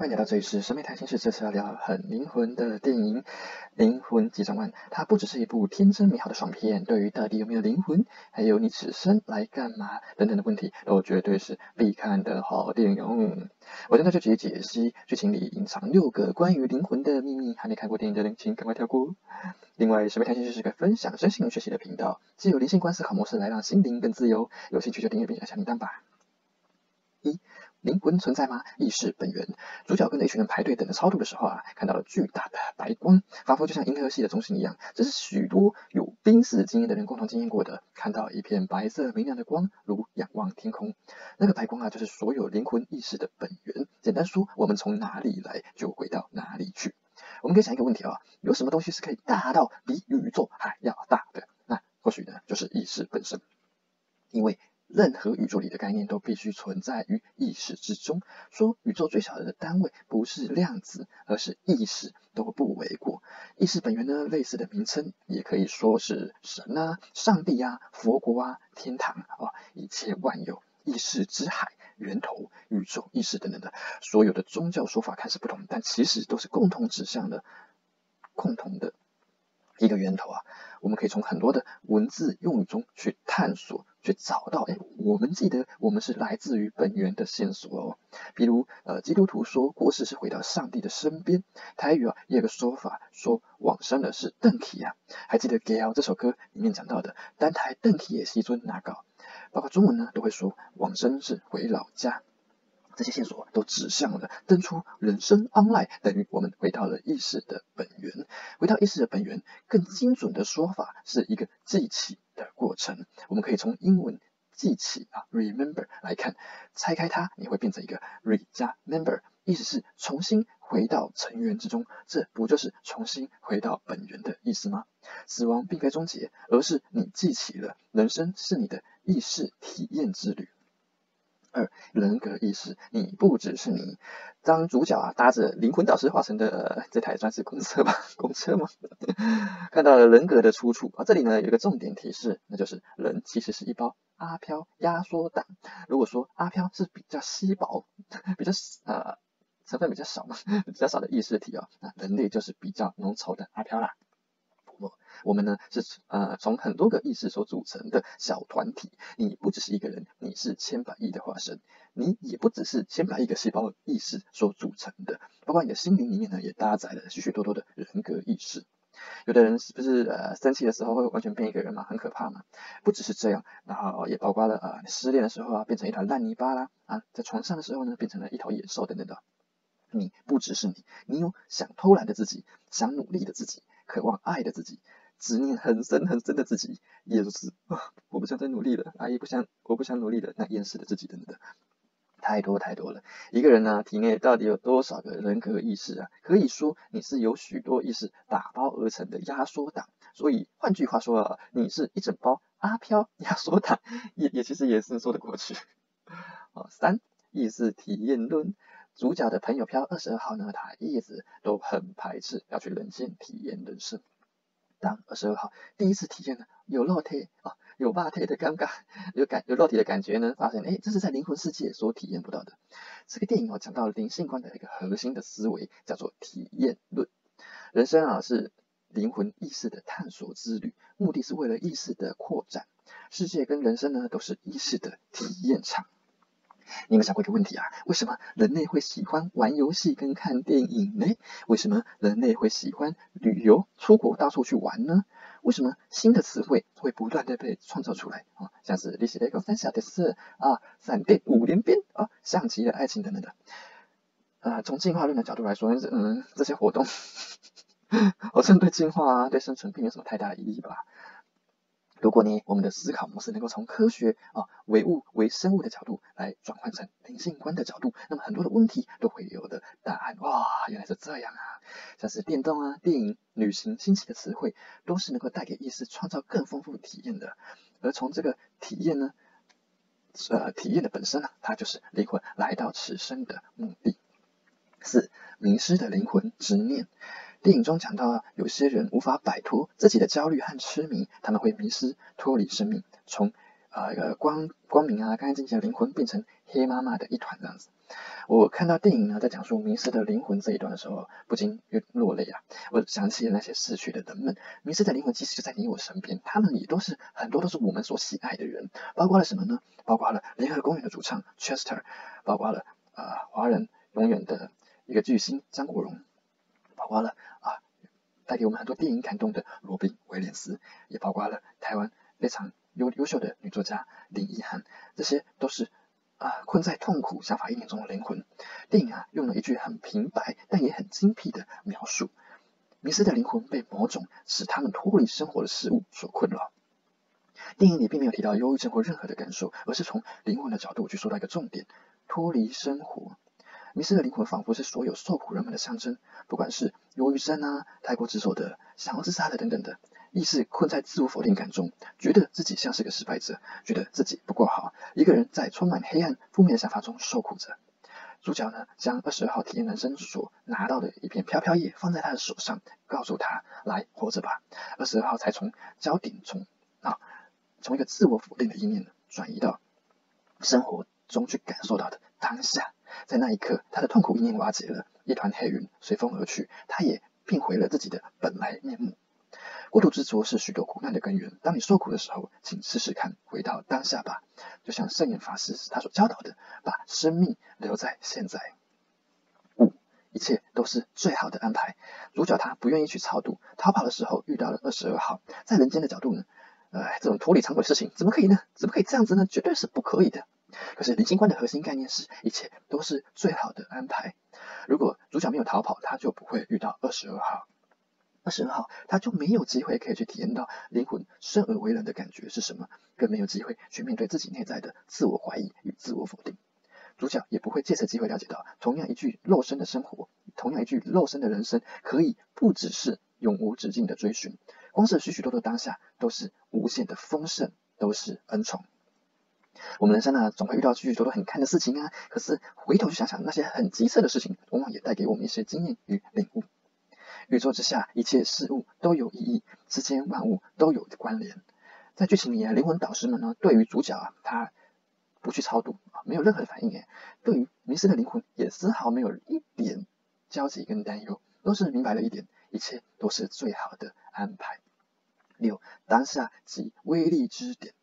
欢迎来到这里是审美谈心事，这次要聊很灵魂的电影《灵魂急转弯》。它不只是一部天真美好的爽片，对于到底有没有灵魂，还有你此生来干嘛等等的问题，都绝对是必看的好电影。我将在这集解析剧情里隐藏六个关于灵魂的秘密。还没看过电影的人，请赶快跳过。另外，审美谈心事是个分享身心学习的频道，既有灵性观思考模式来让心灵更自由。有兴趣就订阅并按下铃铛吧。一灵魂存在吗？意识本源。主角跟着一群人排队等着超度的时候啊，看到了巨大的白光，仿佛就像银河系的中心一样。这是许多有濒死经验的人共同经验过的。看到一片白色明亮的光，如仰望天空。那个白光啊，就是所有灵魂意识的本源。简单说，我们从哪里来，就回到哪里去。我们可以想一个问题啊，有什么东西是可以大到比宇宙还要大的？那或许呢，就是意识本身，因为。任何宇宙里的概念都必须存在于意识之中。说宇宙最小的单位不是量子，而是意识，都不为过。意识本源呢，类似的名称也可以说是神啊、上帝啊、佛国啊、天堂啊，一切万有、意识之海、源头、宇宙意识等等的。所有的宗教说法看似不同，但其实都是共同指向的共同的一个源头啊。我们可以从很多的文字用语中去探索。去找到，哎，我们记得我们是来自于本源的线索哦。比如，呃，基督徒说过世是回到上帝的身边。台语啊，也有个说法说往生的是邓启啊。还记得《Gail》这首歌里面讲到的，单台邓启也是一尊哪搞？包括中文呢，都会说往生是回老家。这些线索都指向了登出人生 online，等于我们回到了意识的本源。回到意识的本源，更精准的说法是一个记起的过程。我们可以从英文记起啊，remember 来看，拆开它，你会变成一个 re 加 member，意思是重新回到成员之中。这不就是重新回到本源的意思吗？死亡并非终结，而是你记起了，人生是你的意识体验之旅。二人格意识，你不只是你。当主角啊搭着灵魂导师化成的这台算是公车吧，公车吗？看到了人格的出处啊，这里呢有一个重点提示，那就是人其实是一包阿飘压缩档。如果说阿飘是比较稀薄、比较呃成分比较少嘛，比较少的意识体啊，那人类就是比较浓稠的阿飘啦。我们呢是呃从很多个意识所组成的小团体，你不只是一个人，你是千百亿的化身，你也不只是千百亿个细胞意识所组成的，包括你的心灵里面呢也搭载了许许多多的人格意识。有的人是不是呃生气的时候会完全变一个人嘛，很可怕嘛？不只是这样，然后也包括了呃失恋的时候啊变成一团烂泥巴啦啊，在床上的时候呢变成了一头野兽等等的。你不只是你，你有想偷懒的自己，想努力的自己，渴望爱的自己。执念很深很深的自己，也就是我不想再努力了，阿姨不想，我不想努力了，那厌世的自己等等，太多太多了。一个人呢，体内到底有多少个人格意识啊？可以说你是由许多意识打包而成的压缩档。所以换句话说啊，你是一整包阿飘压缩档，也也其实也是说得过去。啊，三意识体验论，主角的朋友飘二十二号呢，他一直都很排斥要去人间体验人生。当二十二号第一次体验了有肉体啊，有霸体的尴尬，有感有肉体的感觉呢，发现哎，这是在灵魂世界所体验不到的。这个电影哦，讲到了灵性观的一个核心的思维，叫做体验论。人生啊，是灵魂意识的探索之旅，目的是为了意识的扩展。世界跟人生呢，都是意识的体验场。你有没有想过一个问题啊？为什么人类会喜欢玩游戏跟看电影呢？为什么人类会喜欢旅游、出国到处去玩呢？为什么新的词汇会不断的被创造出来啊？像是历史的一个分享的是啊，闪电五连鞭啊，象棋的爱情等等的。啊，从进化论的角度来说，嗯，这些活动 好像对进化啊、对生存并没有什么太大的意义吧？如果你我们的思考模式能够从科学啊唯物唯生物的角度来转换成灵性观的角度，那么很多的问题都会有的答案。哇，原来是这样啊！像是电动啊、电影、旅行、新奇的词汇，都是能够带给意识创造更丰富体验的。而从这个体验呢，呃，体验的本身呢，它就是灵魂来到此生的目的。四，迷失的灵魂执念。电影中讲到，有些人无法摆脱自己的焦虑和痴迷，他们会迷失、脱离生命，从啊一个光光明啊干干净净的灵魂变成黑麻麻的一团这样子。我看到电影呢在讲述迷失的灵魂这一段的时候，不禁又落泪啊！我想起了那些逝去的人们，迷失的灵魂其实就在你我身边，他们也都是很多都是我们所喜爱的人，包括了什么呢？包括了联合公园的主唱 Chester，包括了啊华人永远的一个巨星张国荣，括了啊带给我们很多电影感动的罗宾威廉斯，也包括了台湾非常优优秀的女作家林奕涵，这些都是。啊，困在痛苦想法阴影中的灵魂。电影啊，用了一句很平白但也很精辟的描述：迷失的灵魂被某种使他们脱离生活的事物所困扰。电影里并没有提到忧郁症或任何的感受，而是从灵魂的角度去说到一个重点：脱离生活。迷失的灵魂仿佛是所有受苦人们的象征，不管是忧郁症啊、太过执着的、想要自杀的等等的。意识困在自我否定感中，觉得自己像是个失败者，觉得自己不够好，一个人在充满黑暗、负面的想法中受苦着。主角呢，将二十二号体验人生所拿到的一片飘飘叶放在他的手上，告诉他：“来活着吧。”二十二号才从焦点从啊，从一个自我否定的一面转移到生活中去感受到的当下。在那一刻，他的痛苦意念瓦解了，一团黑云随风而去，他也变回了自己的本来面目。过度执着是许多苦难的根源。当你受苦的时候，请试试看回到当下吧，就像圣严法师他所教导的，把生命留在现在。五，一切都是最好的安排。主角他不愿意去超度，逃跑的时候遇到了二十二号。在人间的角度呢，呃，这种脱离常轨的事情怎么可以呢？怎么可以这样子呢？绝对是不可以的。可是灵性观的核心概念是，一切都是最好的安排。如果主角没有逃跑，他就不会遇到二十二号。二十二号，他就没有机会可以去体验到灵魂生而为人的感觉是什么，更没有机会去面对自己内在的自我怀疑与自我否定。主角也不会借此机会了解到，同样一具肉身的生活，同样一具肉身的人生，可以不只是永无止境的追寻，光是许许多多当下都是无限的丰盛，都是恩宠。我们人生呢，总会遇到许许多多很看的事情啊，可是回头去想想，那些很棘刺的事情，往往也带给我们一些经验与领悟。宇宙之下，一切事物都有意义，世间万物都有关联。在剧情里啊，灵魂导师们呢，对于主角啊，他不去超度啊，没有任何的反应诶。对于迷失的灵魂，也丝毫没有一点焦急跟担忧，都是明白了一点，一切都是最好的安排。六当下即威力之点。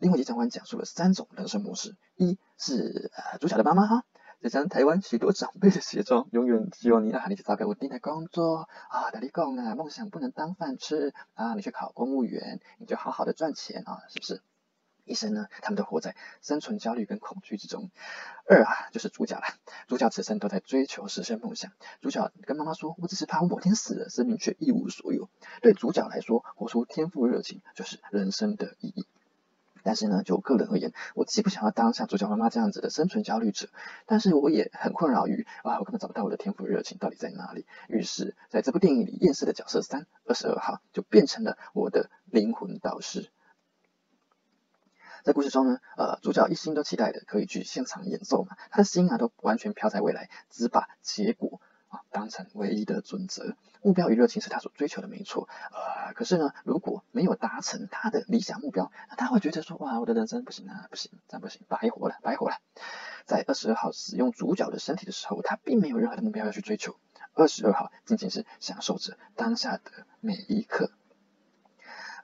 另外一集长官讲述了三种人生模式：一是呃主角的妈妈哈。这张台湾许多长辈的写照，永远希望你啊，你去找个稳定的工作啊，打理工啊，梦想不能当饭吃啊，你去考公务员，你就好好的赚钱啊，是不是？一生呢，他们都活在生存焦虑跟恐惧之中。二啊，就是主角了，主角此生都在追求实现梦想。主角跟妈妈说，我只是怕我某天死了，生命却一无所有。对主角来说，活出天赋热情就是人生的意义。但是呢，就我个人而言，我既不想要当像主角妈妈这样子的生存焦虑者，但是我也很困扰于啊，我根本找不到我的天赋热情到底在哪里。于是，在这部电影里，厌世的角色三二十二号就变成了我的灵魂导师。在故事中呢，呃，主角一心都期待的可以去现场演奏嘛，他的心啊都完全飘在未来，只把结果。啊，当成唯一的准则，目标与热情是他所追求的，没错。呃，可是呢，如果没有达成他的理想目标，那他会觉得说，哇，我的人生不行啊，不行，这样不行，白活了，白活了。在二十二号使用主角的身体的时候，他并没有任何的目标要去追求。二十二号仅仅是享受着当下的每一刻。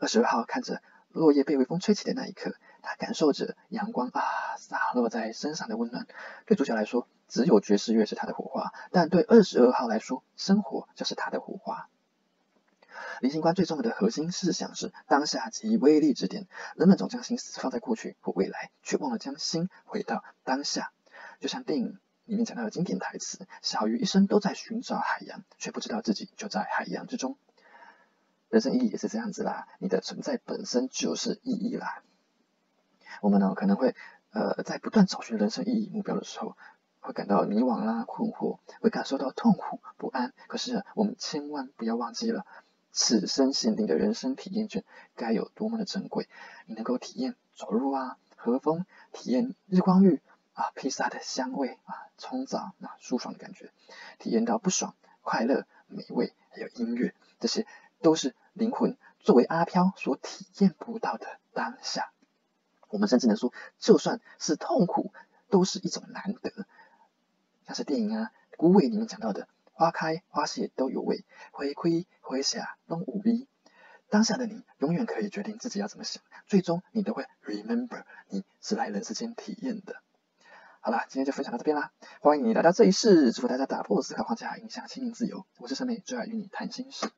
二十二号看着落叶被微风吹起的那一刻，他感受着阳光啊洒落在身上的温暖。对主角来说，只有爵士乐是他的火花，但对二十二号来说，生活就是他的火花。理性观最重要的核心思想是当下即威力之点。人们总将心思放在过去或未来，却忘了将心回到当下。就像电影里面讲到的经典台词：“小鱼一生都在寻找海洋，却不知道自己就在海洋之中。”人生意义也是这样子啦，你的存在本身就是意义啦。我们呢可能会呃在不断找寻人生意义目标的时候。会感到迷惘啦、困惑，会感受到痛苦不安。可是我们千万不要忘记了，此生限定的人生体验券该有多么的珍贵！你能够体验走路啊、和风，体验日光浴啊、披萨的香味啊、冲澡啊、舒爽的感觉，体验到不爽、快乐、美味，还有音乐，这些都是灵魂作为阿飘所体验不到的当下。我们甚至能说，就算是痛苦，都是一种难得。像是电影啊《孤味》里面讲到的，花开花谢都有味，回亏回下都无味。当下的你永远可以决定自己要怎么想，最终你都会 remember 你是来人世间体验的。好啦，今天就分享到这边啦，欢迎你来到这一世，祝福大家打破思考框架，影响心灵自由。我是陈美，最爱与你谈心事。